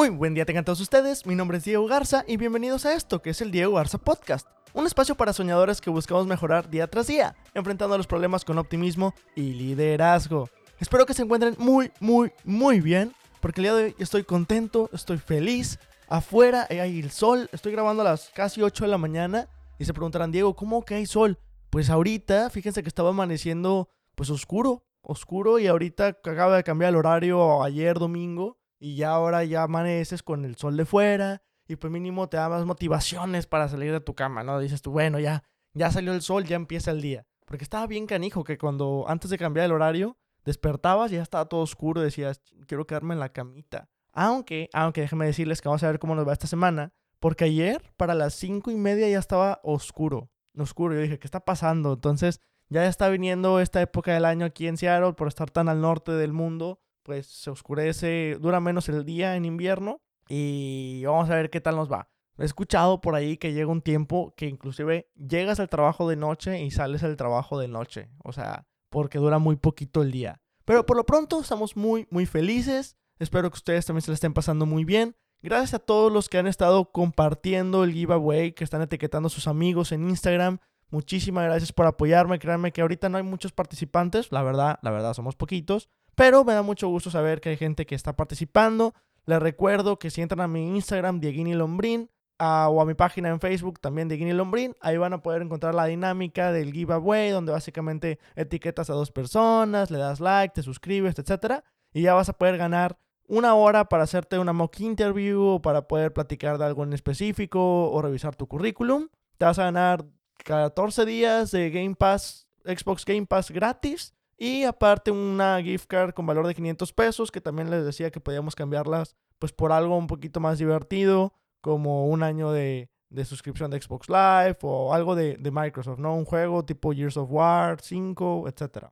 Muy buen día tengan todos ustedes, mi nombre es Diego Garza y bienvenidos a esto que es el Diego Garza Podcast, un espacio para soñadores que buscamos mejorar día tras día, enfrentando los problemas con optimismo y liderazgo. Espero que se encuentren muy, muy, muy bien, porque el día de hoy estoy contento, estoy feliz, afuera hay el sol, estoy grabando a las casi 8 de la mañana y se preguntarán, Diego, ¿cómo que hay sol? Pues ahorita, fíjense que estaba amaneciendo pues oscuro, oscuro y ahorita acaba de cambiar el horario ayer domingo y ya ahora ya amaneces con el sol de fuera y pues mínimo te da más motivaciones para salir de tu cama, ¿no? Dices tú, bueno, ya, ya salió el sol, ya empieza el día. Porque estaba bien canijo que cuando antes de cambiar el horario despertabas y ya estaba todo oscuro, decías, quiero quedarme en la camita. Aunque, aunque déjenme decirles que vamos a ver cómo nos va esta semana, porque ayer para las cinco y media ya estaba oscuro, oscuro. Yo dije, ¿qué está pasando? Entonces ya está viniendo esta época del año aquí en Seattle por estar tan al norte del mundo pues se oscurece, dura menos el día en invierno y vamos a ver qué tal nos va. He escuchado por ahí que llega un tiempo que inclusive llegas al trabajo de noche y sales al trabajo de noche, o sea, porque dura muy poquito el día. Pero por lo pronto estamos muy, muy felices. Espero que ustedes también se la estén pasando muy bien. Gracias a todos los que han estado compartiendo el giveaway, que están etiquetando a sus amigos en Instagram. Muchísimas gracias por apoyarme. Créanme que ahorita no hay muchos participantes. La verdad, la verdad, somos poquitos. Pero me da mucho gusto saber que hay gente que está participando. Les recuerdo que si entran a mi Instagram, Dieguini Lombrín, o a mi página en Facebook también Dieguini Lombrín, ahí van a poder encontrar la dinámica del giveaway, donde básicamente etiquetas a dos personas, le das like, te suscribes, etc. Y ya vas a poder ganar una hora para hacerte una mock interview o para poder platicar de algo en específico o revisar tu currículum. Te vas a ganar 14 días de Game Pass, Xbox Game Pass gratis y aparte una gift card con valor de 500 pesos, que también les decía que podíamos cambiarlas pues por algo un poquito más divertido, como un año de, suscripción de Xbox Live o algo de, Microsoft, ¿no? Un juego tipo Years of War 5, etc.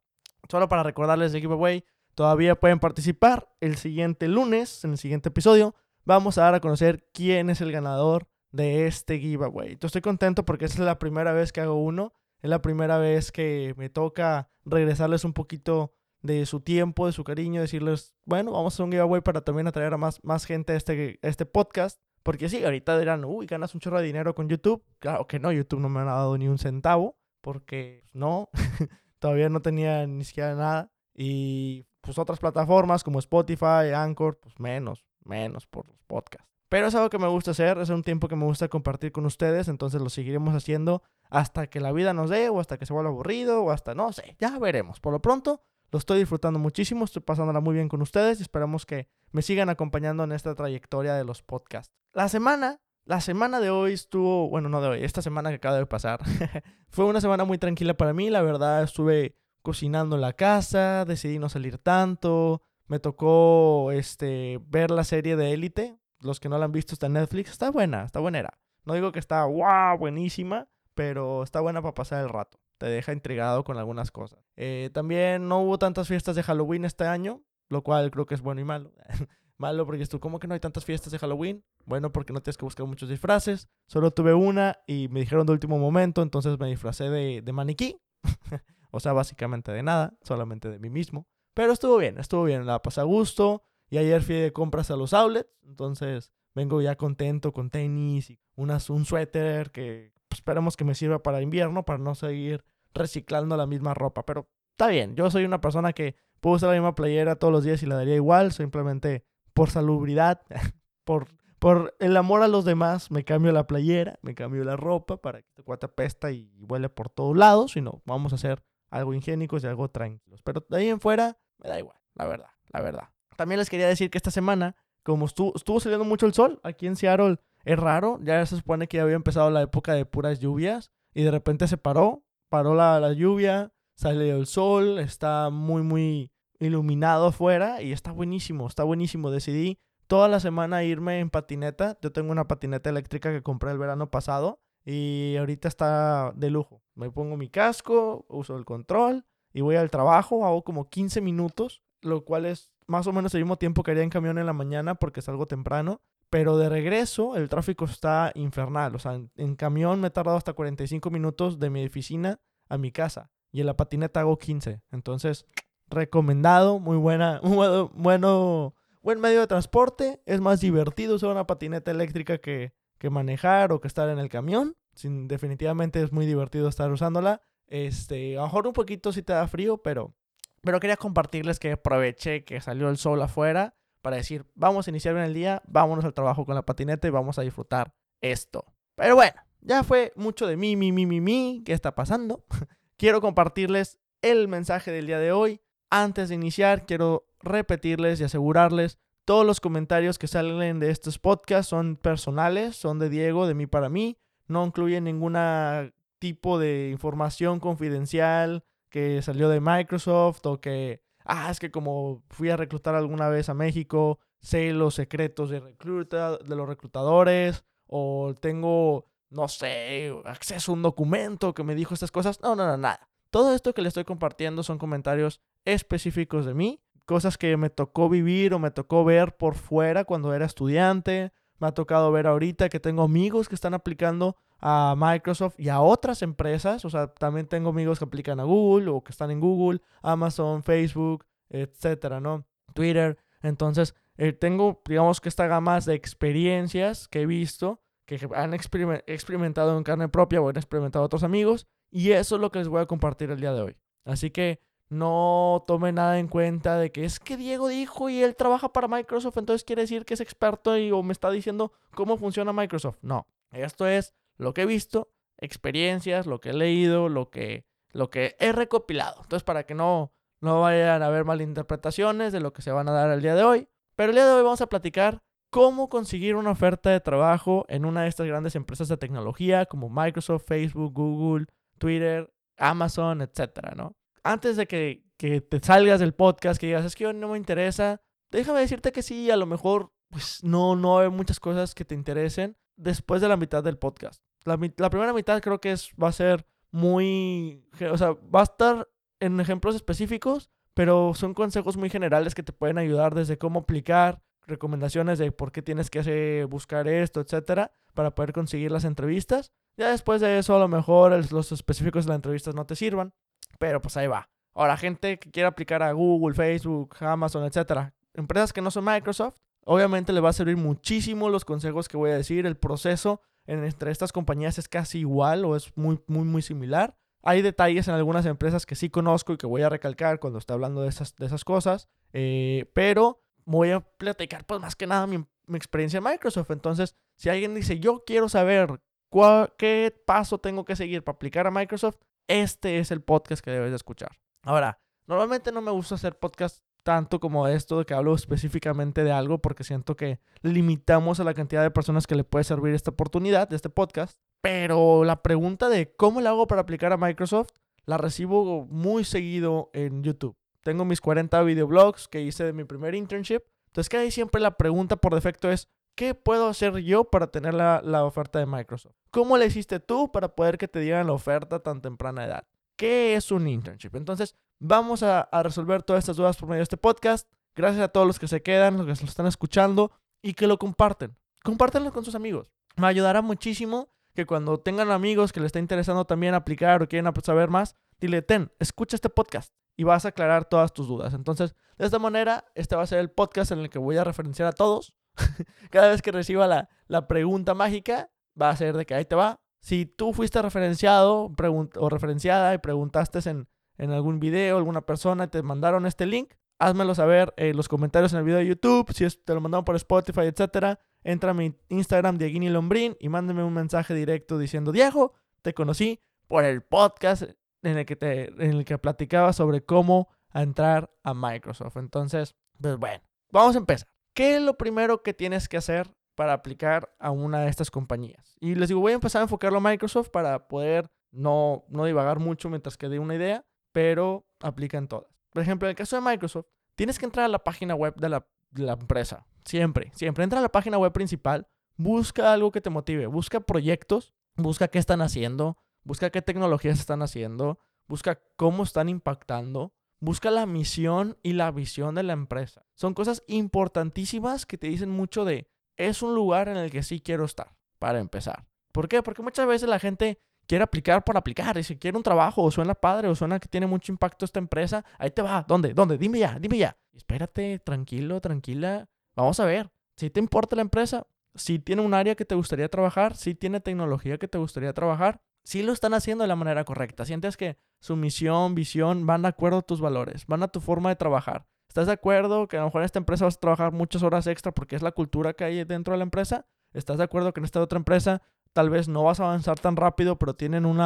Solo para recordarles de giveaway, todavía pueden participar. El siguiente lunes, en el siguiente episodio, vamos a dar a conocer quién es el ganador de este giveaway. Estoy contento porque es la primera vez que hago uno es la primera vez que me toca regresarles un poquito de su tiempo, de su cariño, decirles, bueno, vamos a hacer un giveaway para también atraer a más, más gente a este, este podcast. Porque sí, ahorita dirán, uy, ganas un chorro de dinero con YouTube. Claro que no, YouTube no me ha dado ni un centavo, porque pues, no, todavía no tenía ni siquiera nada. Y pues otras plataformas como Spotify, Anchor, pues menos, menos por los podcasts. Pero es algo que me gusta hacer, es un tiempo que me gusta compartir con ustedes, entonces lo seguiremos haciendo hasta que la vida nos dé, o hasta que se vuelva aburrido, o hasta no sé, ya veremos. Por lo pronto, lo estoy disfrutando muchísimo, estoy pasándola muy bien con ustedes y esperamos que me sigan acompañando en esta trayectoria de los podcasts. La semana, la semana de hoy estuvo, bueno, no de hoy, esta semana que acaba de pasar, fue una semana muy tranquila para mí, la verdad estuve cocinando en la casa, decidí no salir tanto, me tocó este ver la serie de Élite, los que no la han visto está en Netflix, está buena, está buena. No digo que está wow, buenísima, pero está buena para pasar el rato. Te deja intrigado con algunas cosas. Eh, también no hubo tantas fiestas de Halloween este año, lo cual creo que es bueno y malo. malo porque tú, ¿cómo que no hay tantas fiestas de Halloween? Bueno, porque no tienes que buscar muchos disfraces. Solo tuve una y me dijeron de último momento, entonces me disfracé de, de maniquí. o sea, básicamente de nada, solamente de mí mismo. Pero estuvo bien, estuvo bien, la pasé a gusto. Y ayer fui de compras a los outlets, entonces vengo ya contento con tenis y unas, un suéter que pues, esperemos que me sirva para invierno, para no seguir reciclando la misma ropa. Pero está bien, yo soy una persona que puedo usar la misma playera todos los días y la daría igual, simplemente por salubridad, por, por el amor a los demás, me cambio la playera, me cambio la ropa para que te cuate pesta y huele por todos lados, sino vamos a hacer algo higiénicos y algo tranquilos. Pero de ahí en fuera, me da igual, la verdad, la verdad. También les quería decir que esta semana, como estuvo, saliendo mucho el sol, aquí en Seattle es raro, ya se supone que ya había empezado la época de puras lluvias y de repente se paró, paró la, la lluvia, salió el sol, está muy, muy iluminado afuera y está buenísimo, está buenísimo. Decidí toda la semana irme en patineta. Yo tengo una patineta eléctrica que compré el verano pasado y ahorita está de lujo. Me pongo mi casco, uso el control y voy al trabajo, hago como 15 minutos, lo cual es más o menos el mismo tiempo que haría en camión en la mañana porque salgo temprano. Pero de regreso el tráfico está infernal. O sea, en, camión me he tardado hasta 45 minutos de mi oficina a mi casa. Y en la patineta hago 15. Entonces, recomendado, muy buena, bueno, bueno, buen medio de transporte. Es más divertido usar una patineta eléctrica que, que manejar o que estar en el camión. Sin, definitivamente es muy divertido estar usándola. Este, a lo mejor un poquito si te da frío, pero, pero quería compartirles que aproveché que salió el sol afuera para decir, vamos a iniciar bien el día, vámonos al trabajo con la patineta y vamos a disfrutar esto. Pero bueno, ya fue mucho de mí, mi, mi, mi, mi, ¿qué está pasando? quiero compartirles el mensaje del día de hoy. Antes de iniciar, quiero repetirles y asegurarles, todos los comentarios que salen de estos podcasts son personales, son de Diego, de mí para mí, no incluyen ningún tipo de información confidencial que salió de Microsoft o que, ah, es que como fui a reclutar alguna vez a México, sé los secretos de, recluta, de los reclutadores o tengo, no sé, acceso a un documento que me dijo estas cosas. No, no, no, nada. Todo esto que le estoy compartiendo son comentarios específicos de mí, cosas que me tocó vivir o me tocó ver por fuera cuando era estudiante. Me ha tocado ver ahorita que tengo amigos que están aplicando a Microsoft y a otras empresas. O sea, también tengo amigos que aplican a Google o que están en Google, Amazon, Facebook, etcétera, ¿no? Twitter. Entonces, eh, tengo, digamos que esta gama de experiencias que he visto, que han experimentado en carne propia o han experimentado otros amigos. Y eso es lo que les voy a compartir el día de hoy. Así que no tome nada en cuenta de que es que Diego dijo y él trabaja para Microsoft, entonces quiere decir que es experto y o me está diciendo cómo funciona Microsoft. No, esto es lo que he visto, experiencias, lo que he leído, lo que, lo que he recopilado. Entonces, para que no, no vayan a haber malinterpretaciones de lo que se van a dar el día de hoy. Pero el día de hoy vamos a platicar cómo conseguir una oferta de trabajo en una de estas grandes empresas de tecnología como Microsoft, Facebook, Google, Twitter, Amazon, etcétera, ¿no? Antes de que, que te salgas del podcast, que digas, es que no me interesa, déjame decirte que sí, a lo mejor pues no, no hay muchas cosas que te interesen después de la mitad del podcast. La, primera mitad creo que es, va a ser muy, o sea, va a estar en ejemplos específicos, pero son consejos muy generales que te pueden ayudar desde cómo aplicar, recomendaciones de por qué tienes que buscar esto, etcétera, para poder conseguir las entrevistas. Ya después de eso, a lo mejor los específicos de las entrevistas no te sirvan, pero pues ahí va. Ahora, gente que quiere aplicar a Google, Facebook, Amazon, etcétera, empresas que no son Microsoft, obviamente le va a servir muchísimo los consejos que voy a decir. El proceso entre estas compañías es casi igual o es muy, muy, muy similar. Hay detalles en algunas empresas que sí conozco y que voy a recalcar cuando esté hablando de esas, de esas cosas, eh, pero voy a platicar pues más que nada mi, experiencia en Microsoft. Entonces, si alguien dice, yo quiero saber cuál, qué paso tengo que seguir para aplicar a Microsoft, este es el podcast que debes de escuchar. Ahora, normalmente no me gusta hacer podcast tanto como esto de que hablo específicamente de algo porque siento que limitamos a la cantidad de personas que le puede servir esta oportunidad de este podcast. Pero la pregunta de cómo le hago para aplicar a Microsoft la recibo muy seguido en YouTube. Tengo mis 40 videoblogs que hice de mi primer internship. Entonces, que ahí siempre la pregunta por defecto es, ¿qué puedo hacer yo para tener la, la oferta de Microsoft? ¿Cómo le hiciste tú para poder que te dieran la oferta tan temprana edad? ¿Qué es un internship? Entonces, vamos a, a, resolver todas estas dudas por medio de este podcast. Gracias a todos los que se quedan, los que lo están escuchando y que lo comparten. Compártanlo con sus amigos. Me ayudará muchísimo que cuando tengan amigos que les esté interesando también aplicar o quieren saber más, dile, ten, escucha este podcast y vas a aclarar todas tus dudas. Entonces, de esta manera, este va a ser el podcast en el que voy a referenciar a todos. Cada vez que reciba la, la, pregunta mágica, va a ser de que ahí te va. Si tú fuiste referenciado o referenciada y preguntaste en, algún video, alguna persona, y te mandaron este link, házmelo saber en los comentarios en el video de YouTube. Si te lo mandaron por Spotify, etcétera, entra a mi Instagram, Dieguini Lombrín, y mándame un mensaje directo diciendo, Diego, te conocí por el podcast en el que, te, en el que platicaba sobre cómo entrar a Microsoft. Entonces, pues bueno, vamos a empezar. ¿Qué es lo primero que tienes que hacer para aplicar a una de estas compañías? Y les digo, voy a empezar a enfocarlo a Microsoft para poder no, no divagar mucho mientras que dé una idea, pero aplica en todas. Por ejemplo, en el caso de Microsoft, tienes que entrar a la página web de la, de la empresa. Siempre, siempre. Entra a la página web principal, busca algo que te motive, busca proyectos, busca qué están haciendo, busca qué tecnologías están haciendo, busca cómo están impactando, busca la misión y la visión de la empresa. Son cosas importantísimas que te dicen mucho de, es un lugar en el que sí quiero estar, para empezar. ¿Por qué? Porque muchas veces la gente quiere aplicar por aplicar. Y si quiere un trabajo, o suena padre, o suena que tiene mucho impacto esta empresa, ahí te va. ¿Dónde? ¿Dónde? Dime ya, dime ya. espérate, tranquilo, tranquila. Vamos a ver, si te importa la empresa, si tiene un área que te gustaría trabajar, si tiene tecnología que te gustaría trabajar, si lo están haciendo de la manera correcta. Sientes que su misión, visión van de acuerdo a tus valores, van a tu forma de trabajar. ¿Estás de acuerdo que a lo mejor en esta empresa vas a trabajar muchas horas extra porque es la cultura que hay dentro de la empresa? ¿Estás de acuerdo que en esta otra empresa tal vez no vas a avanzar tan rápido, pero tienen un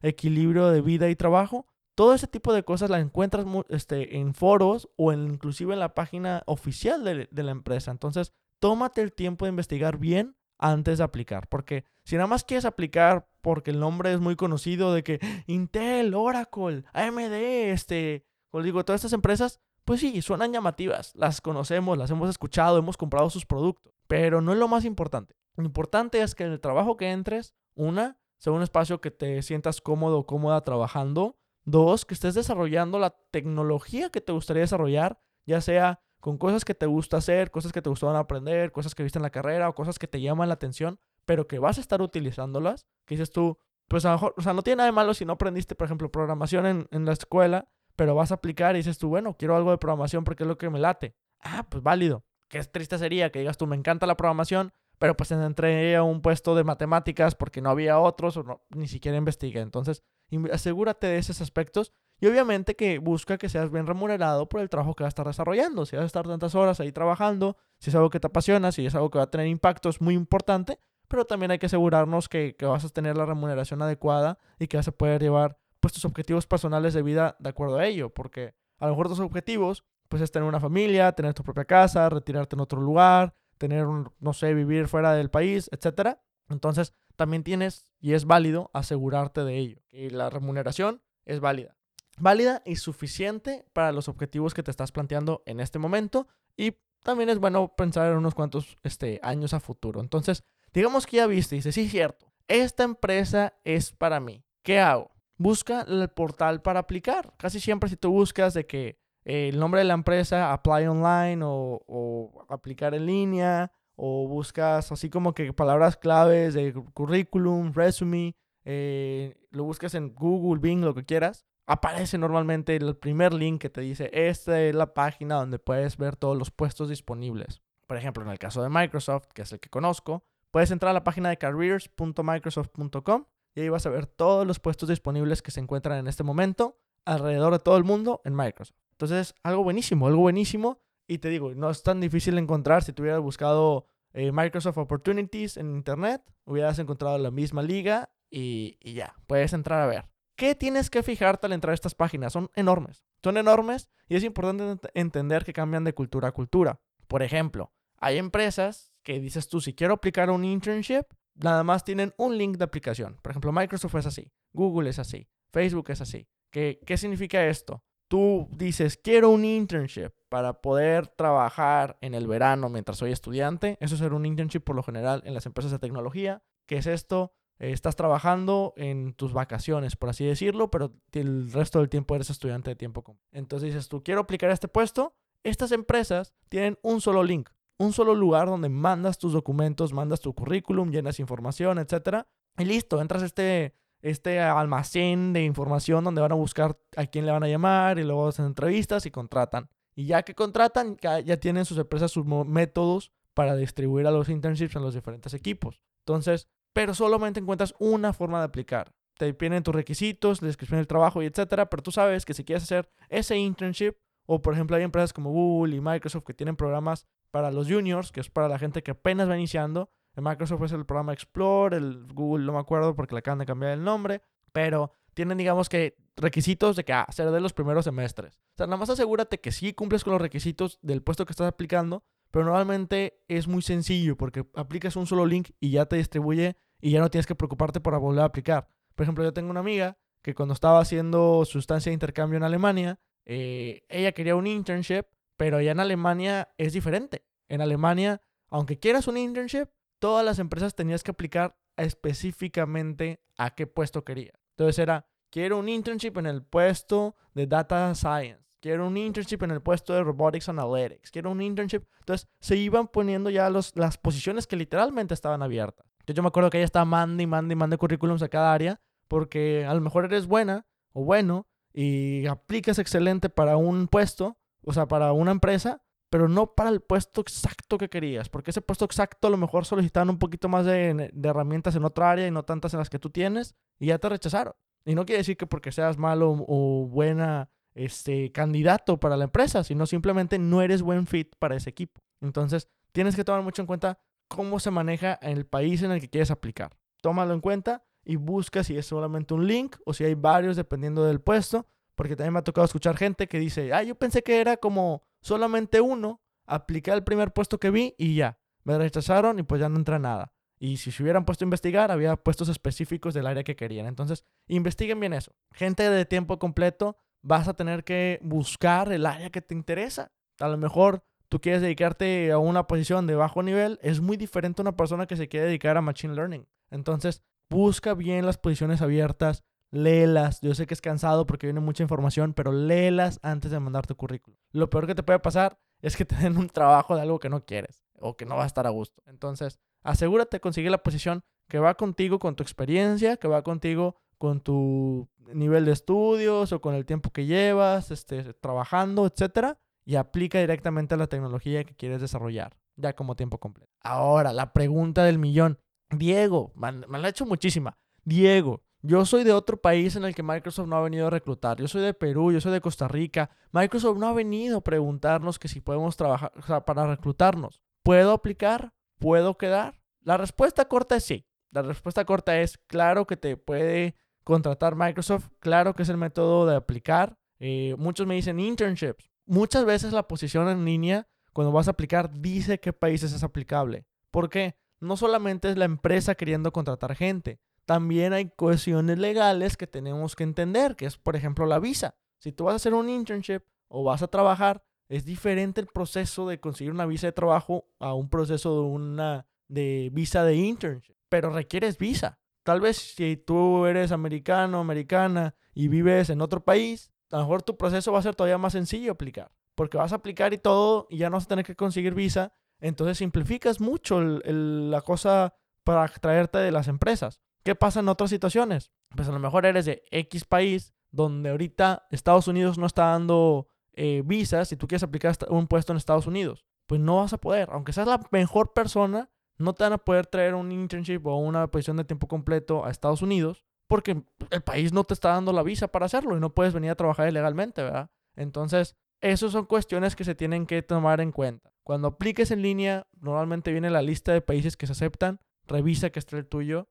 equilibrio de vida y trabajo? Todo ese tipo de cosas las encuentras este, en foros o inclusive en la página oficial de, la empresa. Entonces, tómate el tiempo de investigar bien antes de aplicar. Porque si nada más quieres aplicar porque el nombre es muy conocido de que Intel, Oracle, AMD, este, os digo, todas estas empresas, pues sí, suenan llamativas. Las conocemos, las hemos escuchado, hemos comprado sus productos. Pero no es lo más importante. Lo importante es que en el trabajo que entres, una, sea un espacio que te sientas cómodo o cómoda trabajando. Dos, que estés desarrollando la tecnología que te gustaría desarrollar, ya sea con cosas que te gusta hacer, cosas que te gustaban aprender, cosas que viste en la carrera o cosas que te llaman la atención, pero que vas a estar utilizándolas. Que dices tú, pues a lo mejor, o sea, no tiene nada de malo si no aprendiste, por ejemplo, programación en, en la escuela, pero vas a aplicar y dices tú, bueno, quiero algo de programación porque es lo que me late. Ah, pues válido. Qué triste sería que digas tú, me encanta la programación, pero pues entré a un puesto de matemáticas porque no había otros o no, ni siquiera investigué. Entonces, asegúrate de esos aspectos y obviamente que busca que seas bien remunerado por el trabajo que vas a estar desarrollando. Si vas a estar tantas horas ahí trabajando, si es algo que te apasiona, si es algo que va a tener impacto, es muy importante, pero también hay que asegurarnos que, que vas a tener la remuneración adecuada y que vas a poder llevar pues tus objetivos personales de vida de acuerdo a ello, porque a lo mejor tus objetivos pues es tener una familia, tener tu propia casa, retirarte en otro lugar, tener, un, no sé, vivir fuera del país, etc. Entonces, también tienes, y es válido, asegurarte de ello. Y la remuneración es válida. Válida y suficiente para los objetivos que te estás planteando en este momento. Y también es bueno pensar en unos cuantos este, años a futuro. Entonces, digamos que ya viste y dices, sí, cierto, esta empresa es para mí. ¿Qué hago? Busca el portal para aplicar. Casi siempre si tú buscas de que el nombre de la empresa, apply online o, aplicar en línea, o buscas así como que palabras claves de currículum, resume, eh, lo buscas en Google, Bing, lo que quieras, aparece normalmente el primer link que te dice, esta es la página donde puedes ver todos los puestos disponibles. Por ejemplo, en el caso de Microsoft, que es el que conozco, puedes entrar a la página de careers.microsoft.com y ahí vas a ver todos los puestos disponibles que se encuentran en este momento alrededor de todo el mundo en Microsoft. Entonces, algo buenísimo, algo buenísimo. Y te digo, no es tan difícil encontrar. Si tú hubieras buscado eh, Microsoft Opportunities en Internet, hubieras encontrado la misma liga y, y, ya, puedes entrar a ver. ¿Qué tienes que fijarte al entrar a estas páginas? Son enormes. Son enormes y es importante entender que cambian de cultura a cultura. Por ejemplo, hay empresas que dices tú, si quiero aplicar un internship, nada más tienen un link de aplicación. Por ejemplo, Microsoft es así, Google es así, Facebook es así. ¿Qué, qué significa esto? tú dices, quiero un internship para poder trabajar en el verano mientras soy estudiante, eso es un internship por lo general en las empresas de tecnología. ¿Qué es esto? Eh, estás trabajando en tus vacaciones, por así decirlo, pero el resto del tiempo eres estudiante de tiempo completo. Entonces dices, tú quiero aplicar a este puesto. Estas empresas tienen un solo link, un solo lugar donde mandas tus documentos, mandas tu currículum, llenas información, etc. Y listo, entras a este este almacén de información donde van a buscar a quién le van a llamar y luego hacen entrevistas y contratan. Y ya que contratan, ya, tienen sus empresas sus métodos para distribuir a los internships en los diferentes equipos. Entonces, pero solamente encuentras una forma de aplicar. Te piden tus requisitos, la descripción del trabajo y etcétera, pero tú sabes que si quieres hacer ese internship, o por ejemplo hay empresas como Google y Microsoft que tienen programas para los juniors, que es para la gente que apenas va iniciando, Microsoft es el programa Explore, el Google no me acuerdo porque le acaban de cambiar el nombre, pero tienen, digamos que, requisitos de que ah, ser de los primeros semestres. O sea, nada más asegúrate que sí cumples con los requisitos del puesto que estás aplicando, pero normalmente es muy sencillo porque aplicas un solo link y ya te distribuye y ya no tienes que preocuparte por volver a aplicar. Por ejemplo, yo tengo una amiga que cuando estaba haciendo su estancia de intercambio en Alemania, eh, ella quería un internship, pero allá en Alemania es diferente. En Alemania, aunque quieras un internship, todas las empresas tenías que aplicar específicamente a qué puesto quería. Entonces era, quiero un internship en el puesto de Data Science, quiero un internship en el puesto de Robotics Analytics, quiero un internship. Entonces se iban poniendo ya las posiciones que literalmente estaban abiertas. Entonces yo me acuerdo que ella estaba mandando y mandando y mandando currículums a cada área porque a lo mejor eres buena o bueno y aplicas excelente para un puesto, o sea, para una empresa, pero no para el puesto exacto que querías, porque ese puesto exacto a lo mejor solicitaban un poquito más de, herramientas en otra área y no tantas en las que tú tienes, y ya te rechazaron. Y no quiere decir que porque seas malo o buena este, candidato para la empresa, sino simplemente no eres buen fit para ese equipo. Entonces, tienes que tomar mucho en cuenta cómo se maneja el país en el que quieres aplicar. Tómalo en cuenta y busca si es solamente un link o si hay varios dependiendo del puesto, porque también me ha tocado escuchar gente que dice, ah, yo pensé que era como solamente uno, apliqué al primer puesto que vi y ya, me rechazaron y pues ya no entra nada. Y si se hubieran puesto a investigar, había puestos específicos del área que querían. Entonces, investiguen bien eso. Gente de tiempo completo, vas a tener que buscar el área que te interesa. A lo mejor tú quieres dedicarte a una posición de bajo nivel, es muy diferente a una persona que se quiere dedicar a Machine Learning. Entonces, busca bien las posiciones abiertas, léelas. Yo sé que es cansado porque viene mucha información, pero léelas antes de mandar tu currículum. Lo peor que te puede pasar es que te den un trabajo de algo que no quieres o que no va a estar a gusto. Entonces, asegúrate de conseguir la posición que va contigo con tu experiencia, que va contigo con tu nivel de estudios o con el tiempo que llevas este, trabajando, etcétera, y aplica directamente a la tecnología que quieres desarrollar, ya como tiempo completo. Ahora, la pregunta del millón. Diego, me, la ha hecho muchísima. Diego, yo soy de otro país en el que Microsoft no ha venido a reclutar. Yo soy de Perú, yo soy de Costa Rica. Microsoft no ha venido a preguntarnos que si podemos trabajar, para reclutarnos. ¿Puedo aplicar? ¿Puedo quedar? La respuesta corta es sí. La respuesta corta es claro que te puede contratar Microsoft, claro que es el método de aplicar. Eh, muchos me dicen internships. Muchas veces la posición en línea, cuando vas a aplicar, dice qué países es aplicable. ¿Por qué? No solamente es la empresa queriendo contratar gente, también hay cuestiones legales que tenemos que entender, que es por ejemplo la visa. Si tú vas a hacer un internship o vas a trabajar, es diferente el proceso de conseguir una visa de trabajo a un proceso de una de visa de internship, pero requieres visa. Tal vez si tú eres americano, americana y vives en otro país, a lo mejor tu proceso va a ser todavía más sencillo aplicar, porque vas a aplicar y todo y ya no vas a tener que conseguir visa, entonces simplificas mucho la cosa para traerte de las empresas. ¿Qué pasa en otras situaciones? Pues a lo mejor eres de X país donde ahorita Estados Unidos no está dando eh, visas y tú quieres aplicar un puesto en Estados Unidos. Pues no vas a poder. Aunque seas la mejor persona, no te van a poder traer un internship o una posición de tiempo completo a Estados Unidos porque el país no te está dando la visa para hacerlo y no puedes venir a trabajar ilegalmente, ¿verdad? Entonces, esas son cuestiones que se tienen que tomar en cuenta. Cuando apliques en línea, normalmente viene la lista de países que se aceptan, revisa que esté el tuyo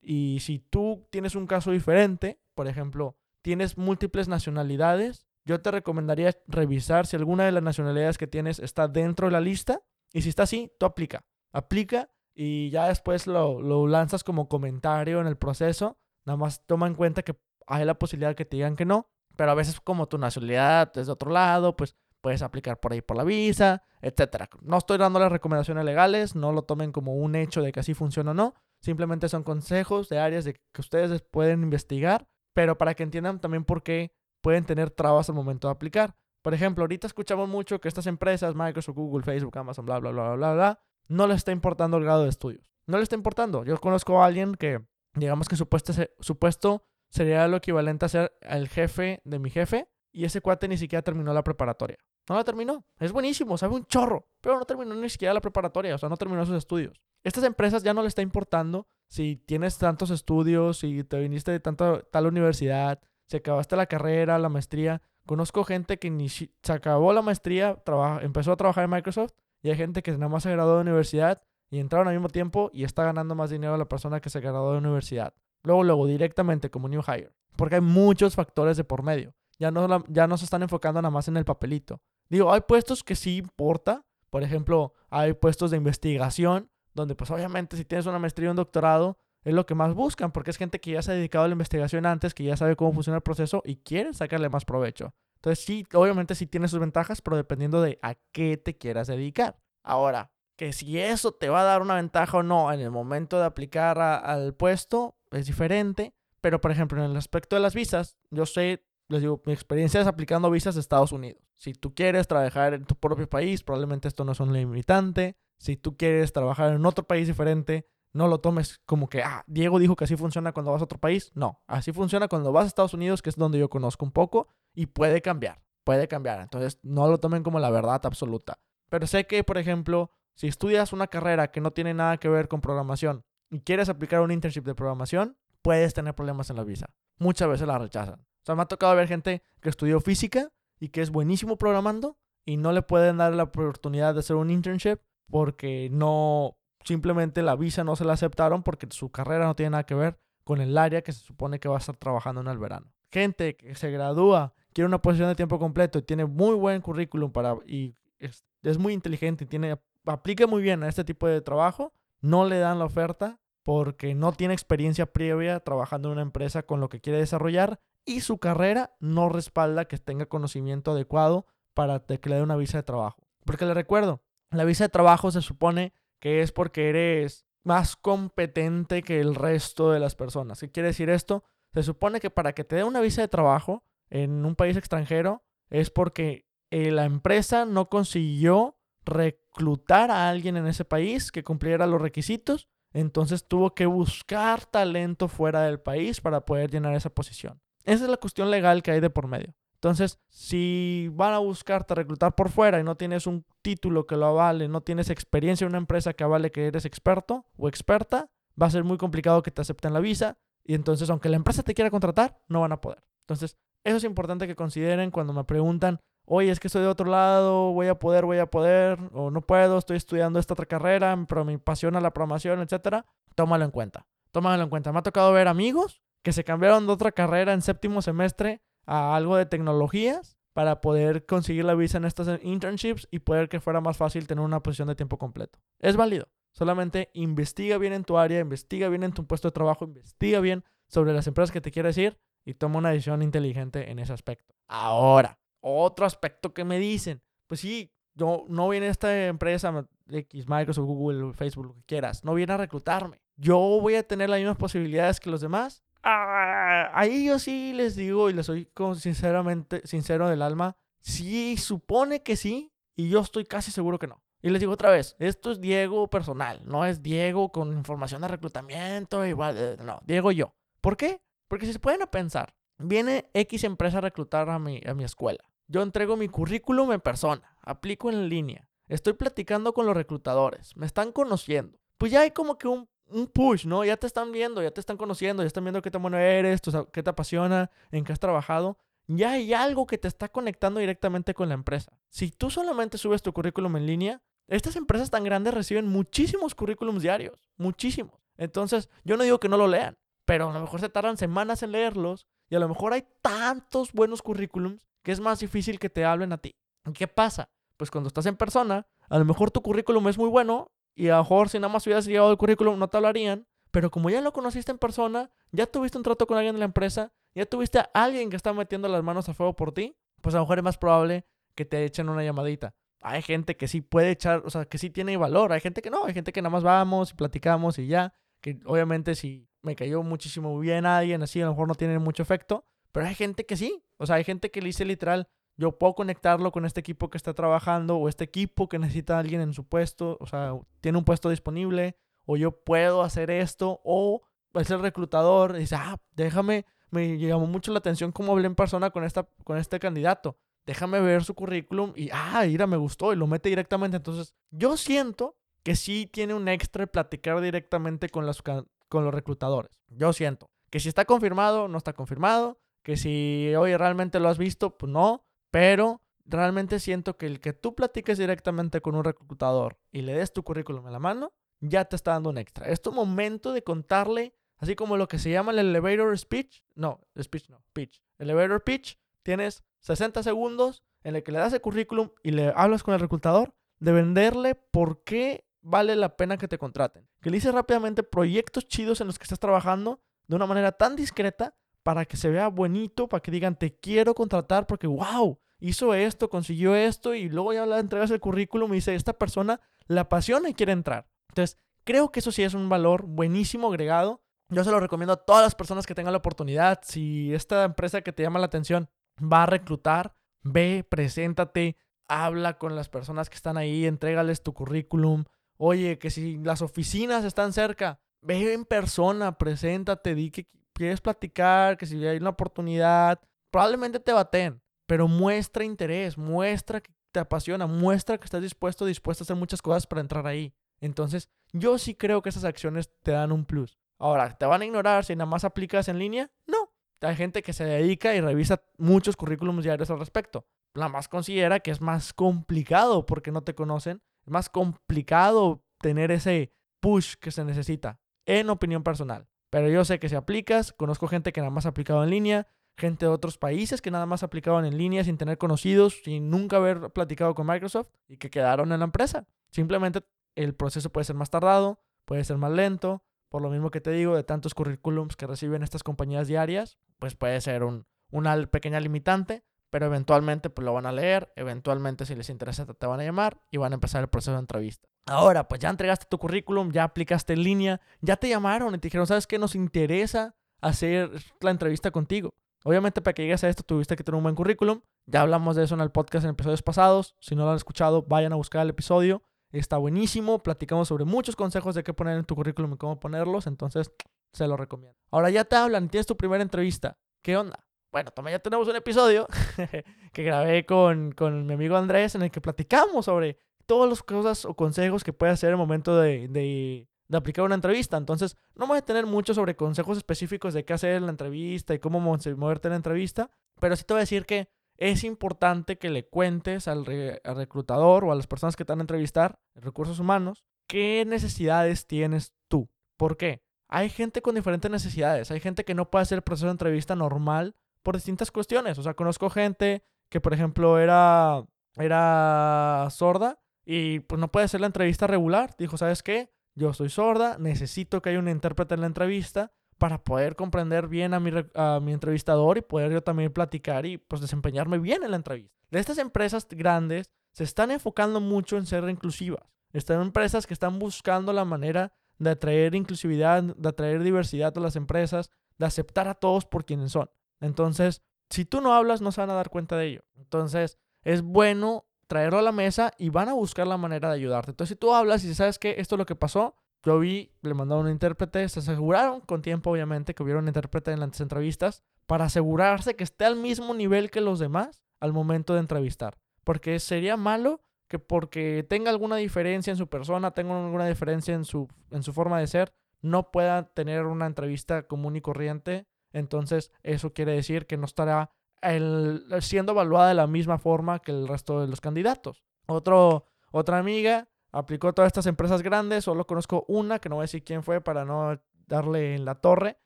y si tú tienes un caso diferente, por ejemplo, tienes múltiples nacionalidades, yo te recomendaría revisar si alguna de las nacionalidades que tienes está dentro de la lista. Y si está así, tú aplica. Aplica y ya después lo, lo lanzas como comentario en el proceso. Nada más toma en cuenta que hay la posibilidad que te digan que no. Pero a veces como tu nacionalidad es de otro lado, pues puedes aplicar por ahí por la visa, etc. No estoy dando las recomendaciones legales, no lo tomen como un hecho de que así funciona o no. Simplemente son consejos de áreas de que ustedes pueden investigar, pero para que entiendan también por qué pueden tener trabas al momento de aplicar. Por ejemplo, ahorita escuchamos mucho que estas empresas, Microsoft, Google, Facebook, Amazon, bla, bla, bla, bla, bla, no les está importando el grado de estudios. No les está importando. Yo conozco a alguien que, digamos que su puesto, su puesto sería lo equivalente a ser el jefe de mi jefe, y ese cuate ni siquiera terminó la preparatoria. No la terminó. Es buenísimo, sabe un chorro, pero no terminó ni siquiera la preparatoria, o sea, no terminó sus estudios. Estas empresas ya no le está importando si tienes tantos estudios, si te viniste de tanta, tal universidad, si acabaste la carrera, la maestría. Conozco gente que ni se acabó la maestría, empezó a trabajar en Microsoft, y hay gente que nada más se graduó de universidad y entraron al mismo tiempo y está ganando más dinero la persona que se graduó de universidad. Luego, luego, directamente como new hire. Porque hay muchos factores de por medio. Ya no, ya no se están enfocando nada más en el papelito. Digo, hay puestos que sí importa. Por ejemplo, hay puestos de investigación, donde pues obviamente si tienes una maestría o un doctorado, es lo que más buscan, porque es gente que ya se ha dedicado a la investigación antes, que ya sabe cómo funciona el proceso y quiere sacarle más provecho. Entonces sí, obviamente sí tiene sus ventajas, pero dependiendo de a qué te quieras dedicar. Ahora, que si eso te va a dar una ventaja o no en el momento de aplicar al puesto, es diferente. Pero por ejemplo, en el aspecto de las visas, yo sé les digo, mi experiencia es aplicando visas de Estados Unidos. Si tú quieres trabajar en tu propio país, probablemente esto no es un limitante. Si tú quieres trabajar en otro país diferente, no lo tomes como que, ah, Diego dijo que así funciona cuando vas a otro país. No, así funciona cuando vas a Estados Unidos, que es donde yo conozco un poco, y puede cambiar. puede cambiar. Entonces, no lo tomen como la verdad absoluta. Pero sé que, por ejemplo, si estudias una carrera que no tiene nada que ver con programación y quieres aplicar un internship de programación, puedes tener problemas en la visa. Muchas veces la rechazan. O sea, me ha tocado ver gente que estudió física y que es buenísimo programando y no le pueden dar la oportunidad de hacer un internship porque no, simplemente la visa no se la aceptaron porque su carrera no tiene nada que ver con el área que se supone que va a estar trabajando en el verano. Gente que se gradúa, quiere una posición de tiempo completo y tiene muy buen currículum para y es, es muy inteligente y tiene aplica muy bien a este tipo de trabajo, no le dan la oferta porque no tiene experiencia previa trabajando en una empresa con lo que quiere desarrollar y su carrera no respalda que tenga conocimiento adecuado para que le dé una visa de trabajo. Porque le recuerdo, la visa de trabajo se supone que es porque eres más competente que el resto de las personas. ¿Qué quiere decir esto? Se supone que para que te dé una visa de trabajo en un país extranjero es porque eh, la empresa no consiguió reclutar a alguien en ese país que cumpliera los requisitos entonces tuvo que buscar talento fuera del país para poder llenar esa posición. Esa es la cuestión legal que hay de por medio. Entonces, si van a buscarte reclutar por fuera y no tienes un título que lo avale, no tienes experiencia en una empresa que avale que eres experto o experta, va a ser muy complicado que te acepten la visa y entonces aunque la empresa te quiera contratar, no van a poder. Entonces, eso es importante que consideren cuando me preguntan, oye, es que estoy de otro lado, voy a poder, voy a poder, o no puedo, estoy estudiando esta otra carrera, pero me apasiona la programación, etcétera, tómalo en cuenta. Tómalo en cuenta. Me ha tocado ver amigos que se cambiaron de otra carrera en séptimo semestre a algo de tecnologías para poder conseguir la visa en estas internships y poder que fuera más fácil tener una posición de tiempo completo. Es válido. Solamente investiga bien en tu área, investiga bien en tu puesto de trabajo, investiga bien sobre las empresas que te quieres ir y toma una decisión inteligente en ese aspecto. Ahora, otro aspecto que me dicen, pues sí, yo no viene esta empresa X, Microsoft, Google, Facebook, lo que quieras, no viene a reclutarme. Yo voy a tener las mismas posibilidades que los demás. Ah, ahí yo sí les digo y les soy sinceramente sincero del alma, sí supone que sí y yo estoy casi seguro que no. Y les digo otra vez, esto es Diego personal, no es Diego con información de reclutamiento, igual, eh, no, Diego yo. ¿Por qué? Porque si se pueden pensar, viene X empresa a reclutar a mi, a mi escuela. Yo entrego mi currículum en persona, aplico en línea, estoy platicando con los reclutadores, me están conociendo. Pues ya hay como que un, push, ¿no? Ya te están viendo, ya te están conociendo, ya están viendo qué tan bueno eres, qué te apasiona, en qué has trabajado. Ya hay algo que te está conectando directamente con la empresa. Si tú solamente subes tu currículum en línea, estas empresas tan grandes reciben muchísimos currículums diarios, muchísimos. Entonces, yo no digo que no lo lean, pero a lo mejor se tardan semanas en leerlos y a lo mejor hay tantos buenos currículums que es más difícil que te hablen a ti. ¿Qué pasa? Pues cuando estás en persona, a lo mejor tu currículum es muy bueno y a lo mejor si nada más hubieras llegado el currículum no te hablarían, pero como ya lo conociste en persona, ya tuviste un trato con alguien de la empresa, ya tuviste a alguien que está metiendo las manos a fuego por ti, pues a lo mejor es más probable que te echen una llamadita. Hay gente que sí puede echar, o sea, que sí tiene valor, hay gente que no, hay gente que nada más vamos y platicamos y ya, que obviamente si me cayó muchísimo bien alguien así, a lo mejor no tiene mucho efecto, pero hay gente que sí. O sea, hay gente que le dice literal, yo puedo conectarlo con este equipo que está trabajando o este equipo que necesita alguien en su puesto, o sea, tiene un puesto disponible, o yo puedo hacer esto, o es el reclutador y dice, ah, déjame, me llamó mucho la atención cómo hablé en persona con, esta, con este candidato. Déjame ver su currículum y, ah, mira, me gustó y lo mete directamente. Entonces, yo siento que sí tiene un extra platicar directamente con, las, con los reclutadores. Yo siento que si está confirmado, no está confirmado que si, oye, realmente lo has visto, pues no, pero realmente siento que el que tú platiques directamente con un reclutador y le des tu currículum en la mano, ya te está dando un extra. Es tu momento de contarle, así como lo que se llama el elevator speech, no, speech no, pitch. Elevator pitch, tienes 60 segundos en el que le das el currículum y le hablas con el reclutador de venderle por qué vale la pena que te contraten. Que le dices rápidamente proyectos chidos en los que estás trabajando de una manera tan discreta para que se vea bonito, para que digan, te quiero contratar porque, wow, hizo esto, consiguió esto y luego ya le entregas el currículum y dice, esta persona la apasiona y quiere entrar. Entonces, creo que eso sí es un valor buenísimo agregado. Yo se lo recomiendo a todas las personas que tengan la oportunidad. Si esta empresa que te llama la atención va a reclutar, ve, preséntate, habla con las personas que están ahí, entrégales tu currículum. Oye, que si las oficinas están cerca, ve en persona, preséntate, di que quieres platicar, que si hay una oportunidad, probablemente te baten. Pero muestra interés, muestra que te apasiona, muestra que estás dispuesto, dispuesto a hacer muchas cosas para entrar ahí. Entonces, yo sí creo que esas acciones te dan un plus. Ahora, ¿te van a ignorar si nada más aplicas en línea? No. Hay gente que se dedica y revisa muchos currículums diarios al respecto. La más considera que es más complicado porque no te conocen. Es más complicado tener ese push que se necesita, en opinión personal. Pero yo sé que si aplicas, conozco gente que nada más ha aplicado en línea, gente de otros países que nada más aplicaban en línea sin tener conocidos, sin nunca haber platicado con Microsoft y que quedaron en la empresa. Simplemente el proceso puede ser más tardado, puede ser más lento, por lo mismo que te digo, de tantos currículums que reciben estas compañías diarias, pues puede ser un, una pequeña limitante, pero eventualmente pues lo van a leer, eventualmente si les interesa te van a llamar y van a empezar el proceso de entrevista. Ahora, pues ya entregaste tu currículum, ya aplicaste en línea, ya te llamaron y te dijeron, ¿sabes qué? Nos interesa hacer la entrevista contigo. Obviamente para que llegues a esto tuviste que tener un buen currículum. Ya hablamos de eso en el podcast en episodios pasados. Si no lo han escuchado, vayan a buscar el episodio. Está buenísimo. Platicamos sobre muchos consejos de qué poner en tu currículum y cómo ponerlos. Entonces, se lo recomiendo. Ahora ya te hablan, tienes tu primera entrevista. ¿Qué onda? Bueno, también ya tenemos un episodio que grabé con, con, mi amigo Andrés en el que platicamos sobre todas las cosas o consejos que puede hacer en el momento de, de de aplicar una entrevista. Entonces, no voy a tener mucho sobre consejos específicos de qué hacer en la entrevista y cómo moverte en la entrevista, pero sí te voy a decir que es importante que le cuentes al, reclutador o a las personas que te van a entrevistar, recursos humanos, qué necesidades tienes tú. ¿Por qué? Hay gente con diferentes necesidades. Hay gente que no puede hacer el proceso de entrevista normal por distintas cuestiones. O sea, conozco gente que, por ejemplo, era, era sorda y pues no puede hacer la entrevista regular. Dijo, ¿sabes qué? Yo soy sorda, necesito que haya un intérprete en la entrevista para poder comprender bien a mi, entrevistador y poder yo también platicar y pues desempeñarme bien en la entrevista. Estas empresas grandes se están enfocando mucho en ser inclusivas. Están empresas que están buscando la manera de atraer inclusividad, de atraer diversidad a las empresas, de aceptar a todos por quienes son. Entonces, si tú no hablas, no se van a dar cuenta de ello. Entonces, es bueno traerlo a la mesa y van a buscar la manera de ayudarte. Entonces, si tú hablas y sabes que esto es lo que pasó, yo vi, le mandaron un intérprete, se aseguraron con tiempo, obviamente, que hubiera un intérprete en las entrevistas para asegurarse que esté al mismo nivel que los demás al momento de entrevistar. Porque sería malo que porque tenga alguna diferencia en su persona, tenga alguna diferencia en su, en su forma de ser, no pueda tener una entrevista común y corriente. Entonces, eso quiere decir que no estará el, siendo evaluada de la misma forma que el resto de los candidatos. Otro, otra amiga aplicó todas estas empresas grandes, solo conozco una, que no voy a decir quién fue para no darle en la torre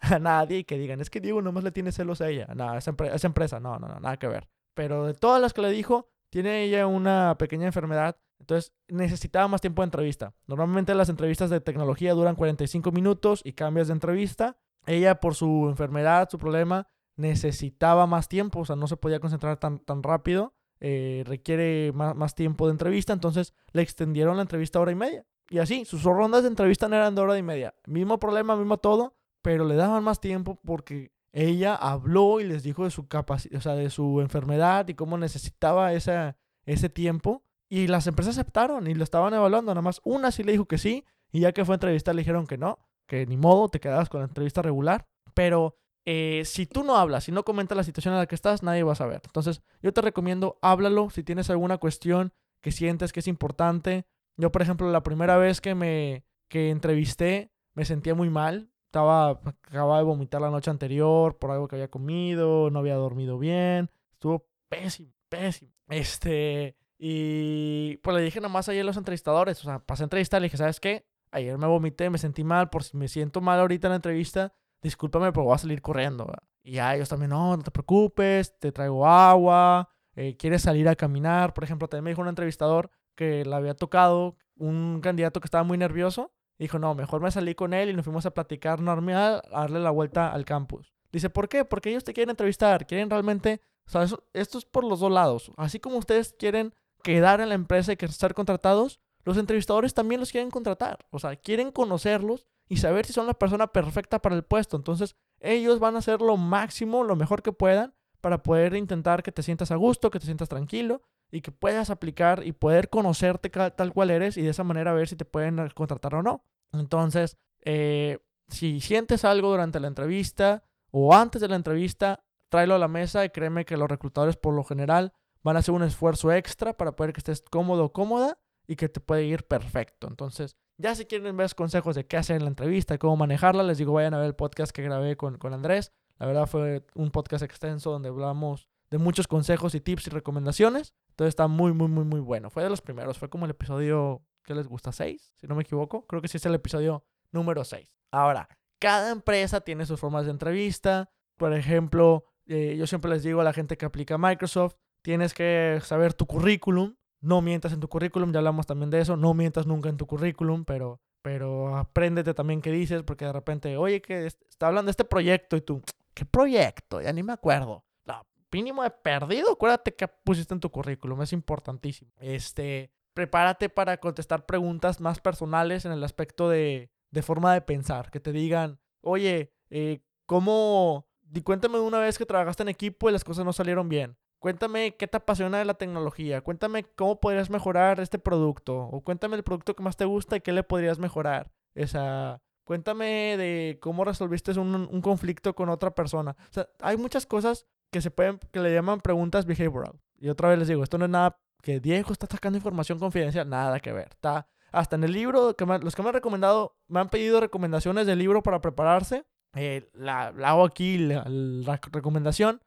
a nadie y que digan, es que Diego nomás le tiene celos a ella. No, esa, esa empresa, no, no, no, nada que ver. Pero de todas las que le dijo, tiene ella una pequeña enfermedad, entonces necesitaba más tiempo de entrevista. Normalmente las entrevistas de tecnología duran 45 minutos y cambias de entrevista. Ella por su enfermedad, su problema, necesitaba más tiempo, o sea, no se podía concentrar tan, tan rápido, eh, requiere más, tiempo de entrevista, entonces le extendieron la entrevista a hora y media. Y así, sus rondas de entrevista no eran de hora y media. Mismo problema, mismo todo, pero le daban más tiempo porque ella habló y les dijo de su capacidad, o sea, de su enfermedad y cómo necesitaba ese tiempo. Y las empresas aceptaron y lo estaban evaluando. Nada más una sí le dijo que sí, y ya que fue a entrevistar le dijeron que no, que ni modo, te quedabas con la entrevista regular. Pero eh, si tú no hablas, si no comentas la situación en la que estás, nadie va a saber. Entonces, yo te recomiendo, háblalo si tienes alguna cuestión que sientes que es importante. Yo, por ejemplo, la primera vez que me que entrevisté, me sentía muy mal. Estaba, acababa de vomitar la noche anterior por algo que había comido, no había dormido bien. Estuvo pésimo, pésimo. Este, y pues le dije nomás ayer a los entrevistadores, o sea, pasé a entrevistar, le dije, ¿sabes qué? Ayer me vomité, me sentí mal, por si me siento mal ahorita en la entrevista, discúlpame, pero voy a salir corriendo. Y ya ellos también, no, no te preocupes, te traigo agua, eh, quieres salir a caminar. Por ejemplo, también me dijo un entrevistador que le había tocado un candidato que estaba muy nervioso. Dijo, no, mejor me salí con él y nos fuimos a platicar normal, a darle la vuelta al campus. Dice, ¿por qué? Porque ellos te quieren entrevistar, quieren realmente, o sea, esto es por los dos lados. Así como ustedes quieren quedar en la empresa y ser contratados, los entrevistadores también los quieren contratar. O sea, quieren conocerlos y saber si son la persona perfecta para el puesto. Entonces, ellos van a hacer lo máximo, lo mejor que puedan para poder intentar que te sientas a gusto, que te sientas tranquilo y que puedas aplicar y poder conocerte tal cual eres y de esa manera ver si te pueden contratar o no. Entonces, eh, si sientes algo durante la entrevista o antes de la entrevista, tráelo a la mesa y créeme que los reclutadores por lo general van a hacer un esfuerzo extra para poder que estés cómodo o cómoda y que te puede ir perfecto. Entonces, ya si quieren ver consejos de qué hacer en la entrevista cómo manejarla, les digo, vayan a ver el podcast que grabé con, con Andrés. La verdad fue un podcast extenso donde hablamos de muchos consejos y tips y recomendaciones. Entonces está muy, muy, muy, muy bueno. Fue de los primeros. Fue como el episodio, ¿qué les gusta? ¿6? Si no me equivoco. Creo que sí es el episodio número 6. Ahora, cada empresa tiene sus formas de entrevista. Por ejemplo, eh, yo siempre les digo a la gente que aplica a Microsoft, tienes que saber tu currículum. No mientas en tu currículum, ya hablamos también de eso. No mientas nunca en tu currículum, pero, pero apréndete también qué dices, porque de repente, oye, que está hablando de este proyecto y tú, ¿qué proyecto? Ya ni me acuerdo. No, mínimo de perdido, acuérdate que pusiste en tu currículum, es importantísimo. Este, prepárate para contestar preguntas más personales en el aspecto de, de forma de pensar, que te digan, oye, eh, ¿cómo? cuéntame una vez que trabajaste en equipo y las cosas no salieron bien. Cuéntame qué te apasiona de la tecnología. Cuéntame cómo podrías mejorar este producto. O cuéntame el producto que más te gusta y qué le podrías mejorar. Esa. Cuéntame de cómo resolviste un, un conflicto con otra persona. O sea, hay muchas cosas que se pueden, que le llaman preguntas behavioral. Y otra vez les digo, esto no es nada que Diego está sacando información confidencial, nada que ver. Está hasta en el libro, que los que me han recomendado, me han pedido recomendaciones del libro para prepararse. Eh, la, hago aquí, la, recomendación.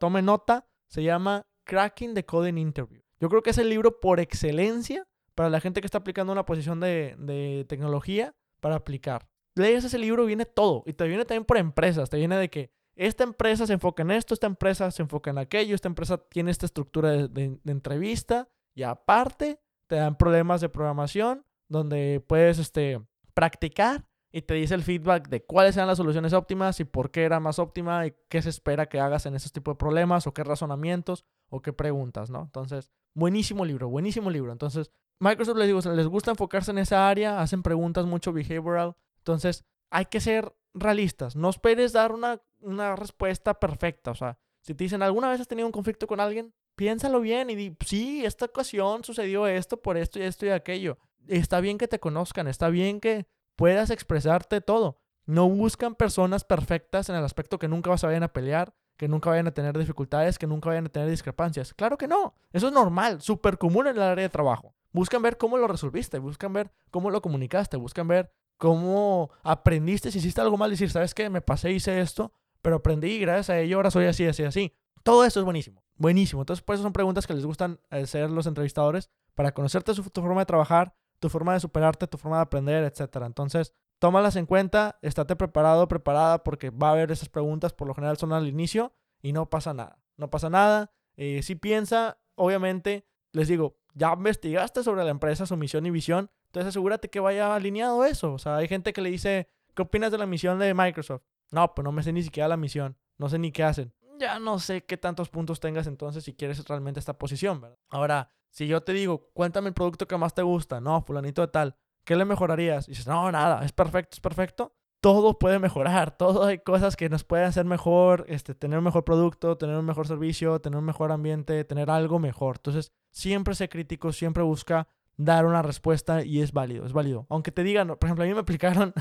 tome nota. Se llama Cracking the Coding Interview. Yo creo que es el libro por excelencia para la gente que está aplicando una posición de, de tecnología para aplicar. Lees ese libro, viene todo. Y te viene también por empresas. Te viene de que esta empresa se enfoca en esto, esta empresa se enfoca en aquello, esta empresa tiene esta estructura de entrevista. Y aparte, te dan problemas de programación donde puedes este, practicar y te dice el feedback de cuáles eran las soluciones óptimas y por qué era más óptima y qué se espera que hagas en esos tipos de problemas o qué razonamientos o qué preguntas, ¿no? Entonces, buenísimo libro, buenísimo libro. Entonces, Microsoft les digo, les gusta enfocarse en esa área, hacen preguntas mucho behavioral. Entonces, hay que ser realistas. No esperes dar una, una respuesta perfecta. O sea, si te dicen, ¿alguna vez has tenido un conflicto con alguien? piénsalo bien y di, sí, esta ocasión sucedió esto por esto y esto y aquello. Está bien que te conozcan, está bien que puedas expresarte todo. No buscan personas perfectas en el aspecto que nunca vas a vayan a pelear, que nunca vayan a tener dificultades, que nunca vayan a tener discrepancias. Claro que no. Eso es normal, súper común en el área de trabajo. Buscan ver cómo lo resolviste, buscan ver cómo lo comunicaste, buscan ver cómo aprendiste, si hiciste algo mal, decir, ¿sabes qué? Me pasé, hice esto, pero aprendí y gracias a ello ahora soy así, así, así. Todo eso es buenísimo. Buenísimo. Entonces, por eso son preguntas que les gustan hacer los entrevistadores para conocerte su, forma de trabajar, tu forma de superarte, tu forma de aprender, etc. Entonces, tómalas en cuenta, estate preparado, preparada, porque va a haber esas preguntas, por lo general son al inicio y no pasa nada. No pasa nada. Eh, si piensa, obviamente, les digo, ya investigaste sobre la empresa, su misión y visión, entonces asegúrate que vaya alineado eso. O sea, hay gente que le dice, ¿qué opinas de la misión de Microsoft? No, pues no me sé ni siquiera la misión, no sé ni qué hacen ya no sé qué tantos puntos tengas entonces si quieres realmente esta posición, ¿verdad? Ahora, si yo te digo, cuéntame el producto que más te gusta, no, fulanito de tal, ¿qué le mejorarías? Y dices, no, nada, es perfecto, es perfecto. Todo puede mejorar, todo hay cosas que nos pueden hacer mejor, este, tener un mejor producto, tener un mejor servicio, tener un mejor ambiente, tener algo mejor. Entonces, siempre sé crítico, siempre busca dar una respuesta y es válido, es válido. Aunque te digan, por ejemplo, a mí me aplicaron,